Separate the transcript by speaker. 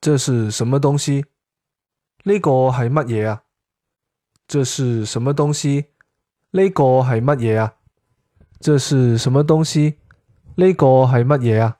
Speaker 1: 这是什么东西？呢个系乜嘢啊？这是什么东西？呢个系乜嘢啊？这是什么东西？呢个系乜嘢啊？